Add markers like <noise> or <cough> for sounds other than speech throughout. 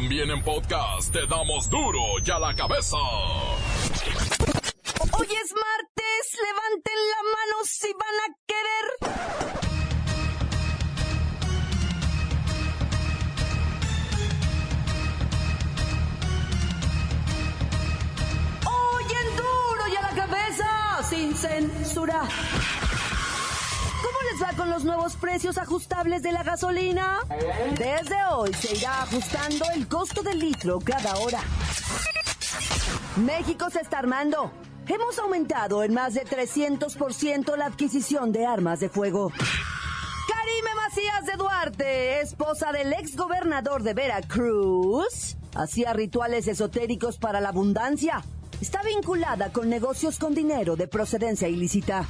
También en podcast te damos duro y a la cabeza. Hoy es martes, levanten la mano si van a querer. Hoy en duro y a la cabeza, sin censura. ¿Cómo les va con los nuevos precios ajustables de la gasolina? Desde hoy se irá ajustando el costo del litro cada hora. México se está armando. Hemos aumentado en más de 300% la adquisición de armas de fuego. Karime Macías de Duarte, esposa del ex gobernador de Veracruz, hacía rituales esotéricos para la abundancia. Está vinculada con negocios con dinero de procedencia ilícita.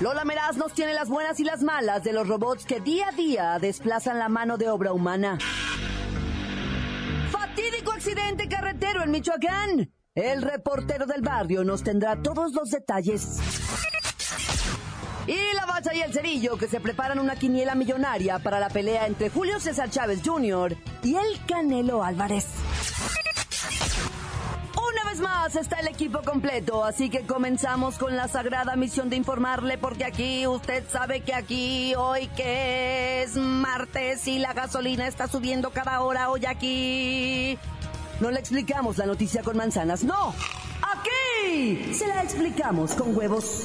Lola Meraz nos tiene las buenas y las malas de los robots que día a día desplazan la mano de obra humana. Fatídico accidente carretero en Michoacán. El reportero del barrio nos tendrá todos los detalles. Y la bacha y el cerillo que se preparan una quiniela millonaria para la pelea entre Julio César Chávez Jr. y el Canelo Álvarez. Vez más está el equipo completo, así que comenzamos con la sagrada misión de informarle, porque aquí usted sabe que aquí hoy que es martes y la gasolina está subiendo cada hora, hoy aquí no le explicamos la noticia con manzanas, no. Aquí se la explicamos con huevos.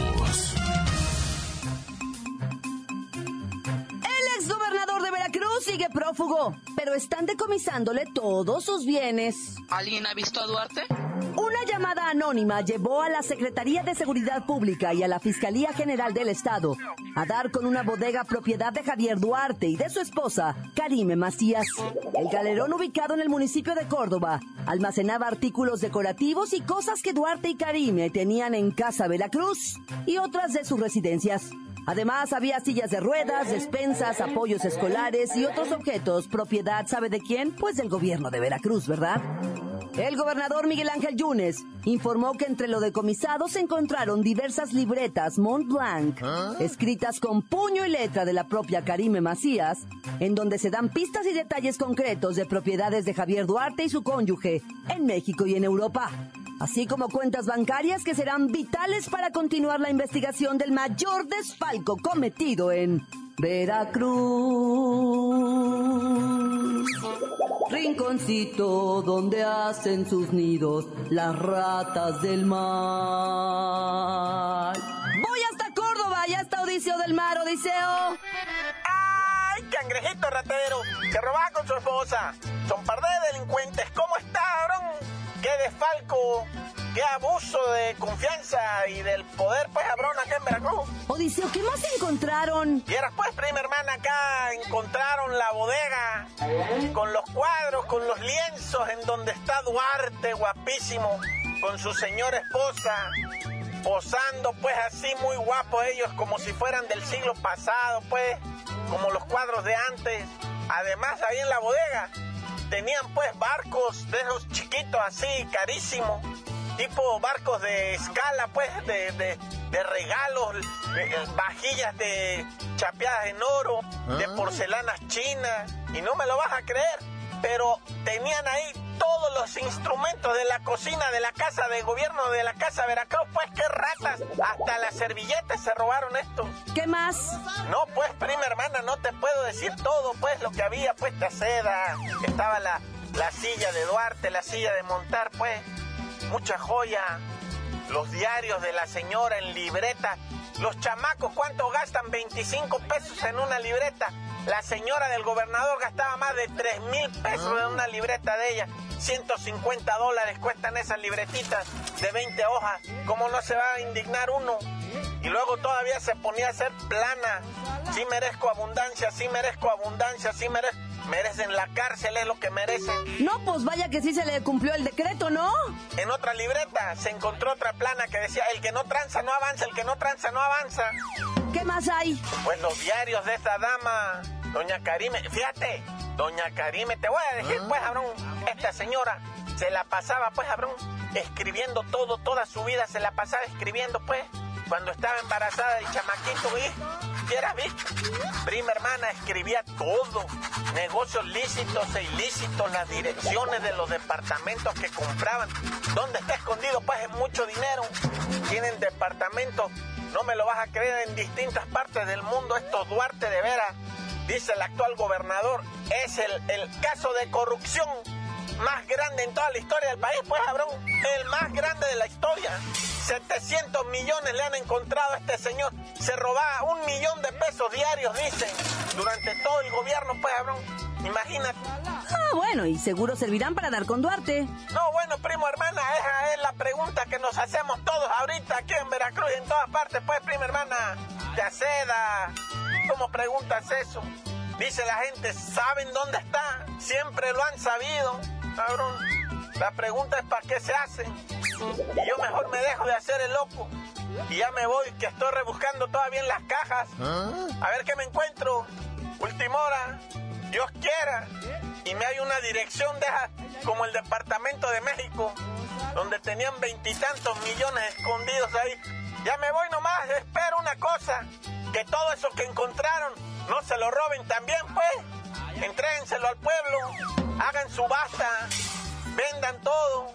Sigue prófugo, pero están decomisándole todos sus bienes. ¿Alguien ha visto a Duarte? Una llamada anónima llevó a la Secretaría de Seguridad Pública y a la Fiscalía General del Estado a dar con una bodega propiedad de Javier Duarte y de su esposa, Karime Macías. El galerón ubicado en el municipio de Córdoba almacenaba artículos decorativos y cosas que Duarte y Karime tenían en Casa Veracruz y otras de sus residencias. Además, había sillas de ruedas, despensas, apoyos escolares y otros objetos, propiedad, ¿sabe de quién? Pues del gobierno de Veracruz, ¿verdad? El gobernador Miguel Ángel Yunes informó que entre lo decomisado se encontraron diversas libretas Mont Blanc, escritas con puño y letra de la propia Karime Macías, en donde se dan pistas y detalles concretos de propiedades de Javier Duarte y su cónyuge en México y en Europa, así como cuentas bancarias que serán vitales para continuar la investigación del mayor desfalco cometido en Veracruz. Rinconcito donde hacen sus nidos las ratas del mar. Voy hasta Córdoba, ya está Odiseo del Mar, Odiseo. ¡Ay, cangrejito ratero! Que robaba con su esposa. Son par de delincuentes. ¿Cómo está, cabrón? ¡Qué desfalco! ¡Qué abuso de confianza y del poder, pues, cabrón, acá en Veracruz! Odiseo, ¿qué más encontraron? Y era, pues, prima hermana, acá encontraron la bodega con los cuadros, con los lienzos en donde está Duarte, guapísimo, con su señora esposa, posando, pues, así muy guapos ellos, como si fueran del siglo pasado, pues, como los cuadros de antes. Además, ahí en la bodega tenían, pues, barcos de esos chiquitos así, carísimos tipo barcos de escala, pues, de, de, de regalos, de- de vajillas de chapeadas en oro, de porcelanas chinas, y no me lo vas a creer, pero tenían ahí todos los instrumentos de la cocina de la casa de gobierno de la casa Veracruz, pues qué ratas, hasta las servilletas se robaron estos. ¿Qué más? No, pues, prima hermana, no te puedo decir todo, pues, lo que había, pues, de seda. Estaba la, la silla de Duarte, la silla de montar, pues, mucha joya. Los diarios de la señora en libreta. Los chamacos, ¿cuánto gastan? 25 pesos en una libreta. La señora del gobernador gastaba más de 3 mil pesos en una libreta de ella. 150 dólares cuestan esas libretitas de 20 hojas. ¿Cómo no se va a indignar uno? Y luego todavía se ponía a ser plana. Sí merezco abundancia, sí merezco abundancia, sí merezco... Merecen la cárcel, es lo que merecen. No, pues vaya que sí se le cumplió el decreto, ¿no? En otra libreta se encontró otra plana que decía, el que no tranza no avanza, el que no tranza no avanza. ¿Qué más hay? Pues los diarios de esta dama, doña Karime. Fíjate, doña Karime, te voy a decir, ¿Ah? pues, cabrón, esta señora se la pasaba, pues, cabrón, escribiendo todo, toda su vida se la pasaba escribiendo, pues, cuando estaba embarazada del chamaquito, ¿y? ¿Quieras, visto? Prima hermana escribía todo, negocios lícitos e ilícitos, las direcciones de los departamentos que compraban. ¿Dónde está escondido? Pues es mucho dinero. Tienen departamentos, no me lo vas a creer, en distintas partes del mundo. Estos Duarte de Vera, dice el actual gobernador, es el, el caso de corrupción más grande en toda la historia del país, pues cabrón, el más grande de la historia. 700 millones le han encontrado a este señor. Se robaba un millón de pesos diarios, dicen, durante todo el gobierno, pues cabrón. Imagínate. Ah, bueno, y seguro servirán para dar con Duarte. No, bueno, primo hermana, esa es la pregunta que nos hacemos todos ahorita aquí en Veracruz y en todas partes, pues, prima hermana. Ya seda. ¿Cómo preguntas eso? Dice la gente, ¿saben dónde está? Siempre lo han sabido. Cabrón, la pregunta es ¿para qué se hace? Y yo mejor me dejo de hacer el loco. Y ya me voy, que estoy rebuscando todavía en las cajas. A ver qué me encuentro. Última hora, Dios quiera. Y me hay una dirección de como el Departamento de México, donde tenían veintitantos millones escondidos ahí. Ya me voy nomás, espero una cosa, que todo eso que encontraron no se lo roben también, pues. Entréguenselo al pueblo hagan subasta, vendan todo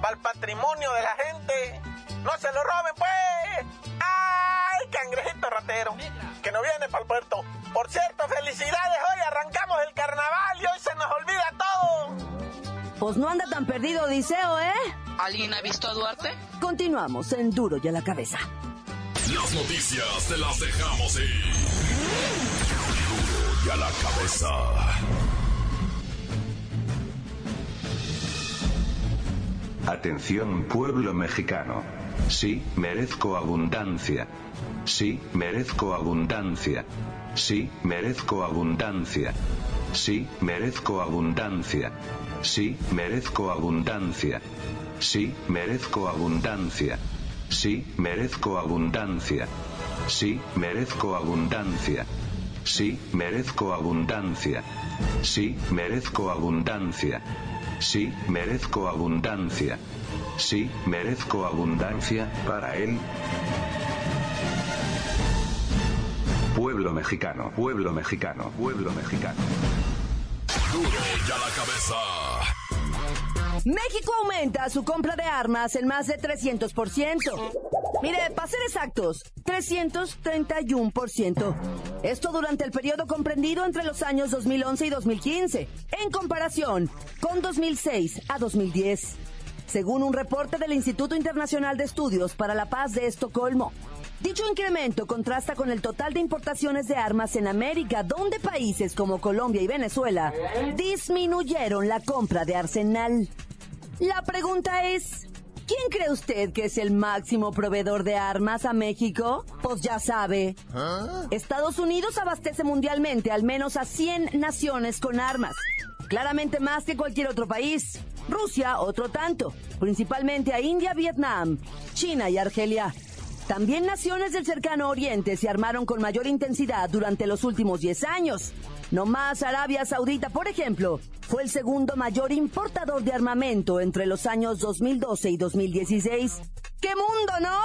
para el patrimonio de la gente. No se lo roben, pues. ¡Ay, cangrejito ratero! Que no viene para el puerto. Por cierto, felicidades. Hoy arrancamos el carnaval y hoy se nos olvida todo. Pues no anda tan perdido Odiseo, ¿eh? ¿Alguien ha visto a Duarte? Continuamos en Duro y a la cabeza. Las noticias te las dejamos ir. Duro y a la cabeza. Atención pueblo mexicano. Sí, merezco abundancia. Sí, merezco abundancia. Sí, merezco abundancia. Sí, merezco abundancia. Sí, merezco abundancia. Sí, merezco abundancia. Sí, merezco abundancia. Merezco abundancia. Sí, merezco abundancia. Sí, merezco abundancia. Sí, merezco abundancia. Sí, merezco abundancia para él. Pueblo mexicano, pueblo mexicano, pueblo mexicano. Duro ya la cabeza. México aumenta su compra de armas en más de 300%. Mire, para ser exactos, 331%. Esto durante el periodo comprendido entre los años 2011 y 2015, en comparación con 2006 a 2010. Según un reporte del Instituto Internacional de Estudios para la Paz de Estocolmo, Dicho incremento contrasta con el total de importaciones de armas en América, donde países como Colombia y Venezuela disminuyeron la compra de arsenal. La pregunta es, ¿quién cree usted que es el máximo proveedor de armas a México? Pues ya sabe. ¿Ah? Estados Unidos abastece mundialmente al menos a 100 naciones con armas. Claramente más que cualquier otro país. Rusia, otro tanto. Principalmente a India, Vietnam, China y Argelia. También naciones del cercano oriente se armaron con mayor intensidad durante los últimos 10 años. No más Arabia Saudita, por ejemplo, fue el segundo mayor importador de armamento entre los años 2012 y 2016. ¡Qué mundo, no!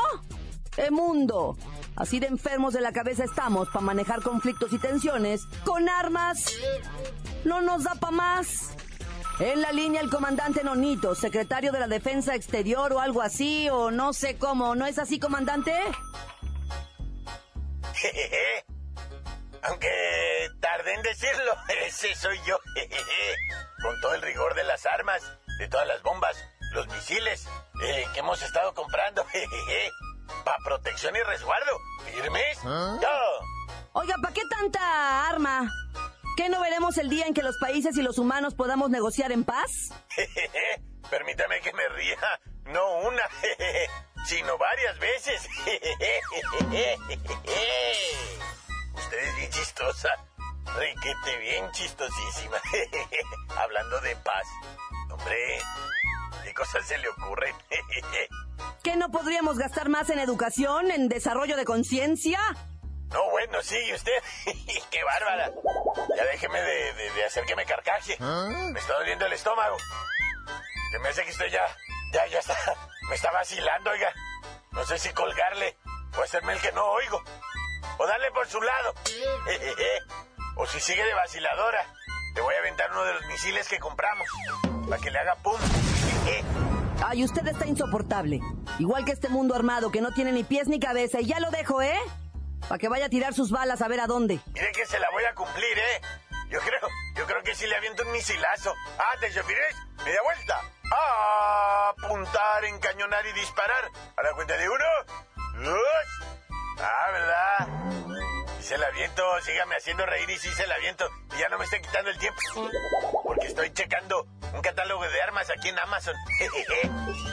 ¡Qué mundo! Así de enfermos de la cabeza estamos para manejar conflictos y tensiones con armas. No nos da para más. En la línea el comandante Nonito, secretario de la Defensa Exterior o algo así, o no sé cómo. ¿No es así, comandante? Aunque tarde en decirlo, <laughs> ese soy yo. Con todo el rigor de las armas, de todas las bombas, los misiles eh, que hemos estado comprando. <laughs> Para protección y resguardo. ¿Firmes? ¿Ah? Oiga, ¿para qué tanta arma? ¿Qué no veremos el día en que los países y los humanos podamos negociar en paz? <laughs> Permítame que me ría. No una, <laughs> sino varias veces. <laughs> Usted es bien chistosa. Riquete bien chistosísima. Hablando de paz. Hombre, ¿qué cosas se le ocurren? ¿Qué no podríamos gastar más en educación, en desarrollo de conciencia? No, bueno, sí, ¿y usted? ¡Qué bárbara! Ya déjeme de, de, hacer que me carcaje. Me está doliendo el estómago. Se me hace que estoy ya, ya, ya está, <laughs> me está vacilando, oiga. No sé si colgarle o hacerme el que no oigo. O darle por su lado. <laughs> o si sigue de vaciladora, le voy a aventar uno de los misiles que compramos. Para que le haga pum. <laughs> Ay, usted está insoportable. Igual que este mundo armado que no tiene ni pies ni cabeza. Y ya lo dejo, ¿eh? Para que vaya a tirar sus balas a ver a dónde. Mire que se la voy a cumplir, ¿eh? Yo creo, yo creo que si le aviento un misilazo. Ah, te refieres, media vuelta. Ah, apuntar, encañonar y disparar. A la cuenta de uno, dos. Ah, ¿verdad? Y se la aviento, sígame haciendo reír y sí se la aviento. Y ya no me está quitando el tiempo. Porque estoy checando un catálogo de armas aquí en Amazon. <laughs>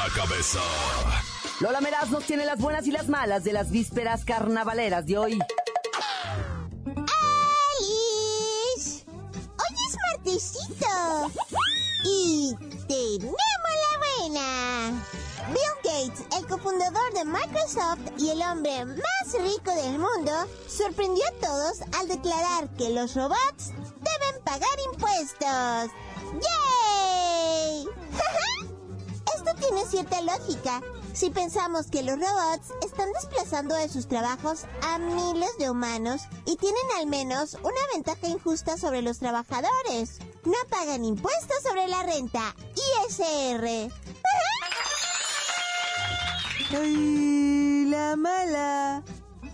a la Cabeza. Lola Meraz nos tiene las buenas y las malas de las vísperas carnavaleras de hoy. ¡Alice! Hoy es martesito. Y tenemos Bill Gates, el cofundador de Microsoft y el hombre más rico del mundo, sorprendió a todos al declarar que los robots deben pagar impuestos. ¡Yay! Tiene cierta lógica. Si pensamos que los robots están desplazando de sus trabajos a miles de humanos y tienen al menos una ventaja injusta sobre los trabajadores. No pagan impuestos sobre la renta, ISR. ¡Ay, la mala!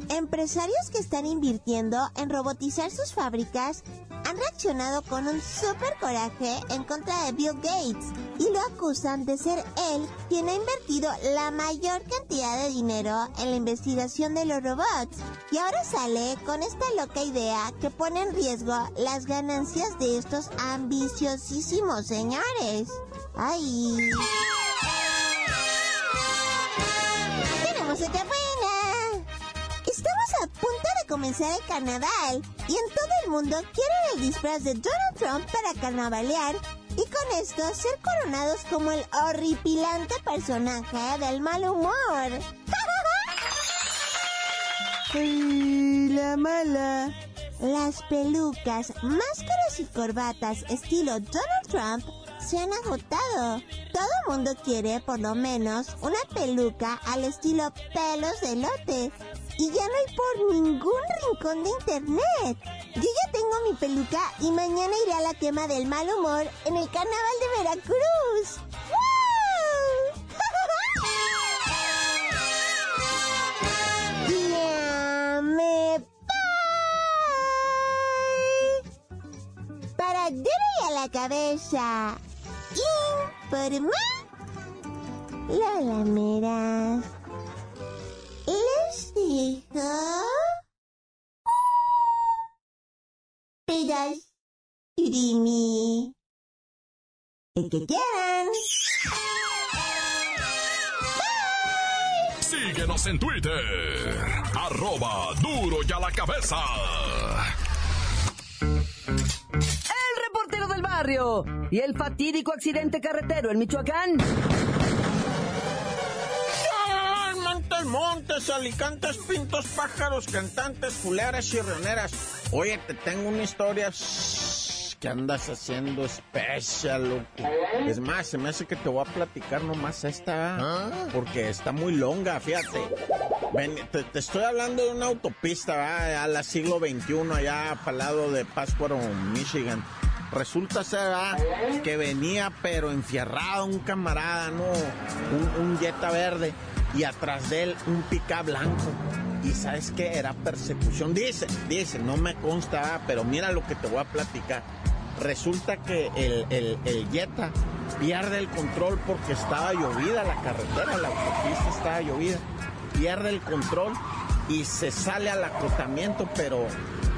Empresarios que están invirtiendo en robotizar sus fábricas han reaccionado con un super coraje en contra de Bill Gates y lo acusan de ser él quien ha invertido la mayor cantidad de dinero en la investigación de los robots. Y ahora sale con esta loca idea que pone en riesgo las ganancias de estos ambiciosísimos señores. ¡Ay! buena! Estamos a punto de comenzar el carnaval y en todo el mundo quieren el disfraz de Donald Trump para carnavalear y con esto ser coronados como el horripilante personaje del mal humor. <laughs> ¡Ay, la mala! Las pelucas, máscaras y corbatas estilo Donald Trump se han agotado. Todo mundo quiere por lo menos una peluca al estilo pelos de lote. Y ya no hay por ningún rincón de internet. Yo ya tengo mi peluca y mañana iré a la quema del mal humor en el carnaval de Veracruz. <laughs> me Para a la cabeza. Informa la lamera les dijo mí el que quieran. Síguenos en Twitter, arroba duro y a la cabeza. y el fatídico accidente carretero en Michoacán. Montes, alicantes, pintos, pájaros, cantantes, fuleras y rioneras. Oye, te tengo una historia que andas haciendo especial, loco. Es más, se me hace que te voy a platicar nomás esta, ¿Ah? porque está muy longa, fíjate. te, estoy hablando de una autopista, a la siglo XXI, allá para lado de Pátzcuaro, Michigan. Resulta ser ah, que venía pero enfierrado un camarada, ¿no? Un, un Jetta verde y atrás de él un pica blanco. Y sabes qué, era persecución. Dice, dice, no me consta, ah, pero mira lo que te voy a platicar. Resulta que el, el, el Jetta pierde el control porque estaba llovida la carretera, la autopista estaba llovida. Pierde el control y se sale al acotamiento, pero,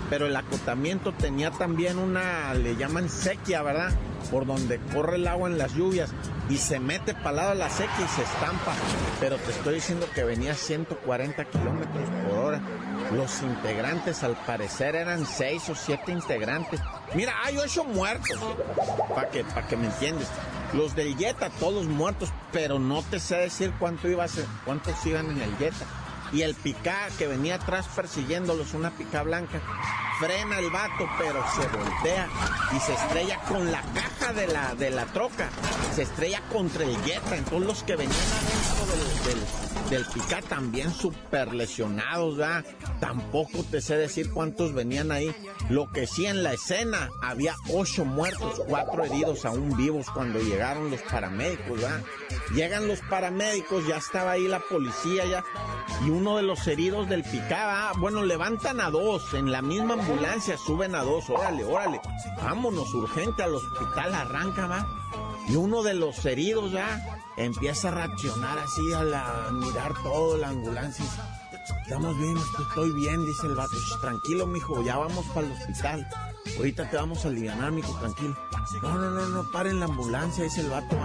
pero el acotamiento tenía también una, le llaman sequía, ¿verdad? Por donde corre el agua en las lluvias y se mete para lado de la sequía y se estampa. Pero te estoy diciendo que venía 140 kilómetros por hora. Los integrantes, al parecer, eran seis o siete integrantes. Mira, hay ocho muertos, para que, pa que me entiendes. Los del Jetta, todos muertos, pero no te sé decir cuánto iba a ser, cuántos iban en el Jetta. Y el picá que venía atrás persiguiéndolos, una pica blanca, frena el vato, pero se voltea y se estrella con la caja de la, de la troca. Se estrella contra el Jetta. Entonces los que venían del, del, también súper lesionados, ¿verdad? Tampoco te sé decir cuántos venían ahí. Lo que sí en la escena había ocho muertos, cuatro heridos aún vivos cuando llegaron los paramédicos, ¿verdad? Llegan los paramédicos, ya estaba ahí la policía ya. Y uno de los heridos del picá, bueno, levantan a dos en la misma ambulancia, suben a dos, órale, órale, vámonos urgente al hospital, arranca, va. Y uno de los heridos ya empieza a reaccionar así a, la, mirar todo la ambulancia. Estamos bien, estoy bien, dice el vato. Tranquilo, mijo, ya vamos para el hospital. Ahorita te vamos a aliviar, mijo, tranquilo. No, no, no, no, paren la ambulancia, dice el vato.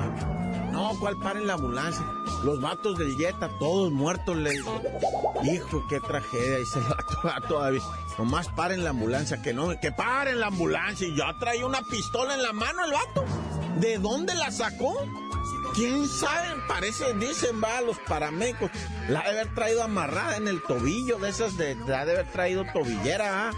No, ¿cuál paren la ambulancia? Los vatos del Jetta, todos muertos, le Hijo, qué tragedia, dice el vato, <laughs> todavía. Nomás paren la ambulancia, que no, que paren la ambulancia. Y ya traía una pistola en la mano el vato. ¿De dónde la sacó? ¿Quién sabe? Parece, dicen, va, los paramédicos. La de haber traído amarrada en el tobillo, de esas de, la de haber traído tobillera, ¿ah?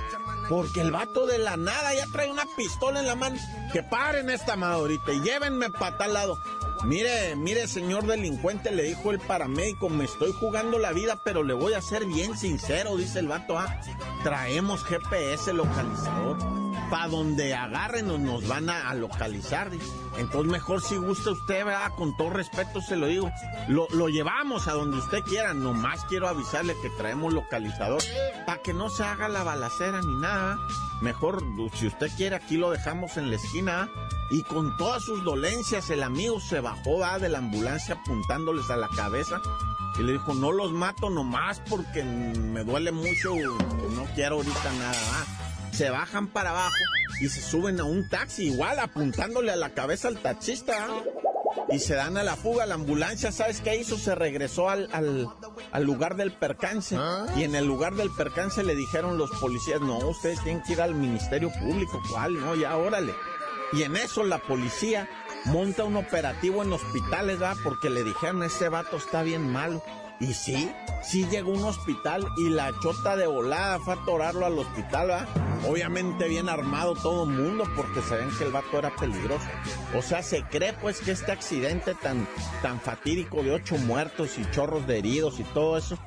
Porque el vato de la nada ya trae una pistola en la mano. Que paren esta madorita y llévenme para tal lado. Mire, mire, señor delincuente, le dijo el paramédico, me estoy jugando la vida, pero le voy a ser bien sincero, dice el vato, ah, traemos GPS localizador. Pa' donde agárrenos nos van a, localizar. Entonces mejor si gusta usted, ¿verdad? Con todo respeto se lo digo. Lo, lo llevamos a donde usted quiera. Nomás quiero avisarle que traemos localizador. Para que no se haga la balacera ni nada. Mejor, si usted quiere, aquí lo dejamos en la esquina. Y con todas sus dolencias, el amigo se bajó ¿va? de la ambulancia apuntándoles a la cabeza. Y le dijo, no los mato nomás porque me duele mucho. No quiero ahorita nada. ¿va? Se bajan para abajo y se suben a un taxi, igual apuntándole a la cabeza al taxista. Y se dan a la fuga, la ambulancia, ¿sabes qué hizo? Se regresó al, al, al lugar del percance. Y en el lugar del percance le dijeron los policías, no, ustedes tienen que ir al Ministerio Público. ¿Cuál? No, ya, órale. Y en eso la policía monta un operativo en hospitales, ¿verdad? Porque le dijeron, ese vato está bien malo. Y sí, sí llegó a un hospital y la chota de volada fue a atorarlo al hospital, ¿verdad? Obviamente bien armado todo el mundo porque ven que el vato era peligroso. O sea, se cree pues que este accidente tan, tan fatídico de ocho muertos y chorros de heridos y todo eso,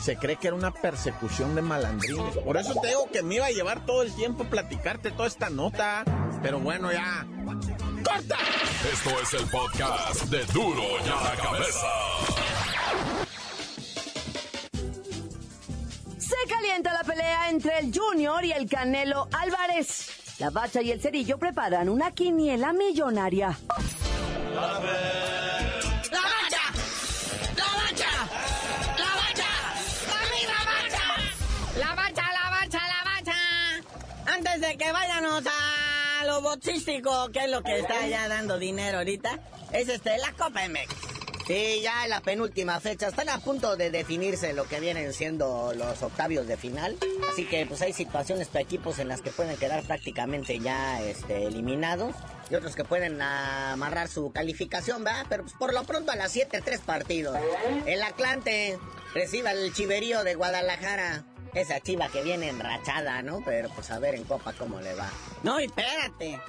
se cree que era una persecución de malandrines. Por eso te digo que me iba a llevar todo el tiempo platicarte toda esta nota. Pero bueno, ya. ¡Corta! Esto es el podcast de Duro y a la Cabeza. La pelea entre el Junior y el Canelo Álvarez. La Bacha y el Cerillo preparan una quiniela millonaria. ¡La bacha! ¡La bacha! ¡La bacha! ¡Arriba, bacha! La bacha, la bacha, la bacha. Antes de que vayamos a lo boxístico, que es lo que está ya dando dinero ahorita, es este, la Copa MX. Sí, ya en la penúltima fecha. Están a punto de definirse lo que vienen siendo los octavios de final. Así que pues hay situaciones para equipos en las que pueden quedar prácticamente ya este, eliminados. Y otros que pueden amarrar su calificación, ¿verdad? Pero pues, por lo pronto a las 7, tres partidos. El Atlante recibe al Chiverío de Guadalajara. Esa chiva que viene enrachada, ¿no? Pero pues a ver en Copa cómo le va. No, y espérate.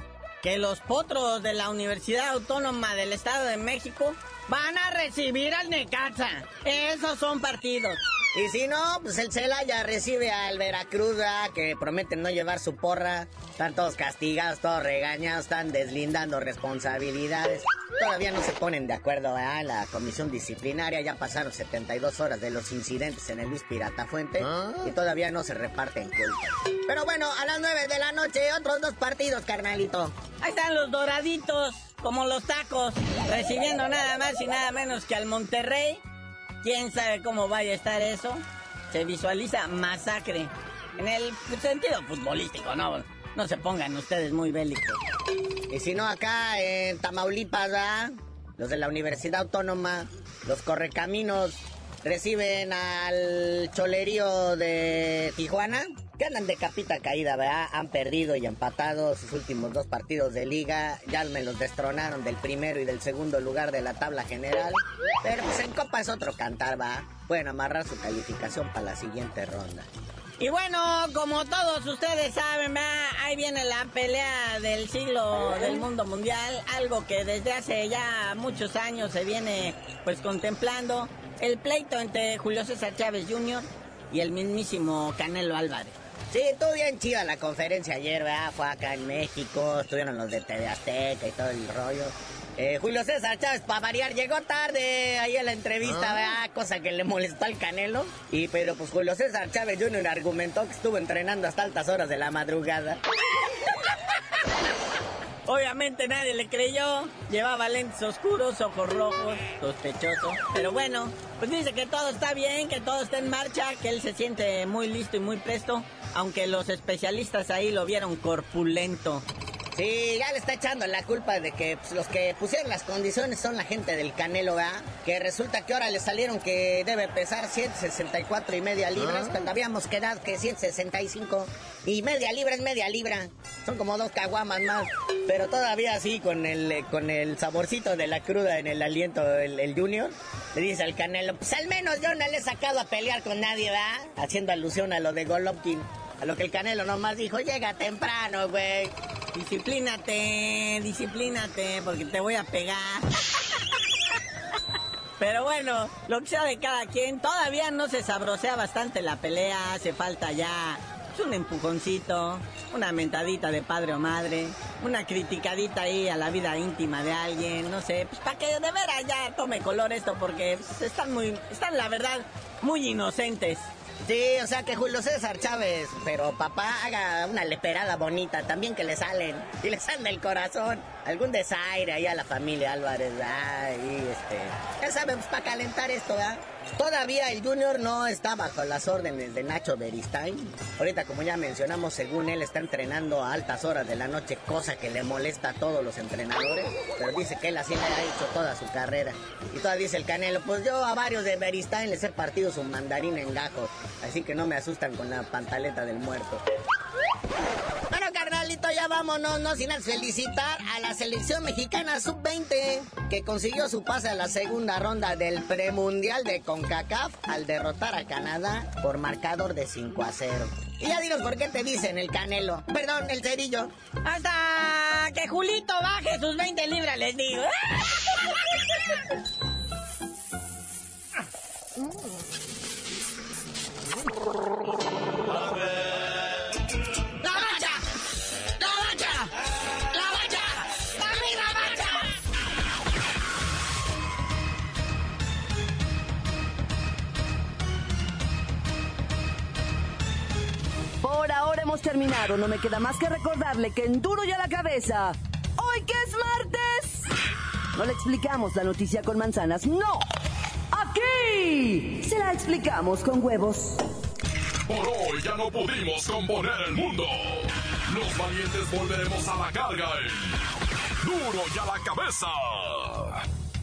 Que los potros de la Universidad Autónoma del Estado de México van a recibir al Necaxa. Esos son partidos. Y si no, pues el Celaya recibe al Veracruz, ¿verdad? que prometen no llevar su porra. Están todos castigados, todos regañados, están deslindando responsabilidades. Todavía no se ponen de acuerdo, ¿verdad? La comisión disciplinaria ya pasaron 72 horas de los incidentes en el Luis Pirata Fuente y todavía no se reparten culpas. Pero bueno, a las 9 de la noche, otros dos partidos, carnalito. Ahí están los doraditos, como los tacos, recibiendo nada más y nada menos que al Monterrey. ¿Quién sabe cómo vaya a estar eso? se visualiza masacre. En el sentido futbolístico, ¿no? No se pongan ustedes muy bélicos. Y si no, acá en Tamaulipas, los de la Universidad Autónoma, los correcaminos, reciben al cholerío de Tijuana, que de capita caída, ¿verdad? Han perdido y empatado sus últimos dos partidos de liga. Ya me los destronaron del primero y del segundo lugar de la tabla general. Pero pues en Copa es otro cantar, ¿va? Pueden amarrar su calificación para la siguiente ronda. Y bueno, como todos ustedes saben, ¿verdad? ahí viene la pelea del siglo del mundo mundial, algo que desde hace ya muchos años se viene pues contemplando, el pleito entre Julio César Chávez Jr. y el mismísimo Canelo Álvarez. Sí, estuvo bien chida la conferencia ayer, ¿verdad? Fue acá en México, estuvieron los de TV Azteca y todo el rollo. Eh, Julio César Chávez, para variar, llegó tarde ahí a la entrevista, ¿verdad? Cosa que le molestó al Canelo. Y pero pues Julio César Chávez Jr. argumentó que estuvo entrenando hasta altas horas de la madrugada. Obviamente nadie le creyó. Llevaba lentes oscuros, ojos rojos, sospechoso. Pero bueno, pues dice que todo está bien, que todo está en marcha, que él se siente muy listo y muy presto, aunque los especialistas ahí lo vieron corpulento. Sí, ya le está echando la culpa de que pues, los que pusieron las condiciones son la gente del Canelo, ¿verdad? Que resulta que ahora le salieron que debe pesar 164 y media libras, cuando habíamos quedado que 165 y media libra es media libra. Son como dos caguamas más, pero todavía así con el eh, con el saborcito de la cruda en el aliento el, el Junior. Le dice al Canelo, pues al menos yo no le he sacado a pelear con nadie, ¿verdad? Haciendo alusión a lo de Golovkin. A lo que el Canelo nomás dijo, llega temprano, güey. Disciplínate, disciplínate, porque te voy a pegar. <laughs> Pero bueno, lo que sea de cada quien, todavía no se sabrosea bastante la pelea, hace falta ya un empujoncito, una mentadita de padre o madre, una criticadita ahí a la vida íntima de alguien, no sé, pues para que de veras ya tome color esto, porque pues, están muy, están la verdad muy inocentes. Sí, o sea que Julio César Chávez, pero papá haga una leperada bonita, también que le salen, y le salen del corazón. Algún desaire ahí a la familia Álvarez, ahí, este. Ya saben, pues para calentar esto, ¿verdad? Todavía el Junior no está bajo las órdenes de Nacho Beristain. Ahorita, como ya mencionamos, según él está entrenando a altas horas de la noche, cosa que le molesta a todos los entrenadores. Pero dice que él así le ha hecho toda su carrera. Y todavía dice el Canelo, pues yo a varios de Beristain les he partido su mandarín en gajos. Así que no me asustan con la pantaleta del muerto. Ya vámonos, no sin felicitar a la selección mexicana sub-20 que consiguió su pase a la segunda ronda del premundial de CONCACAF al derrotar a Canadá por marcador de 5 a 0. Y ya dinos por qué te dicen el canelo. Perdón, el cerillo. Hasta que Julito baje sus 20 libras, les digo. <laughs> hemos terminado. No me queda más que recordarle que en duro y a la cabeza. Hoy que es martes. No le explicamos la noticia con manzanas, no. Aquí se la explicamos con huevos. Por hoy ya no pudimos componer el mundo. Los valientes volveremos a la carga en Duro y a la cabeza.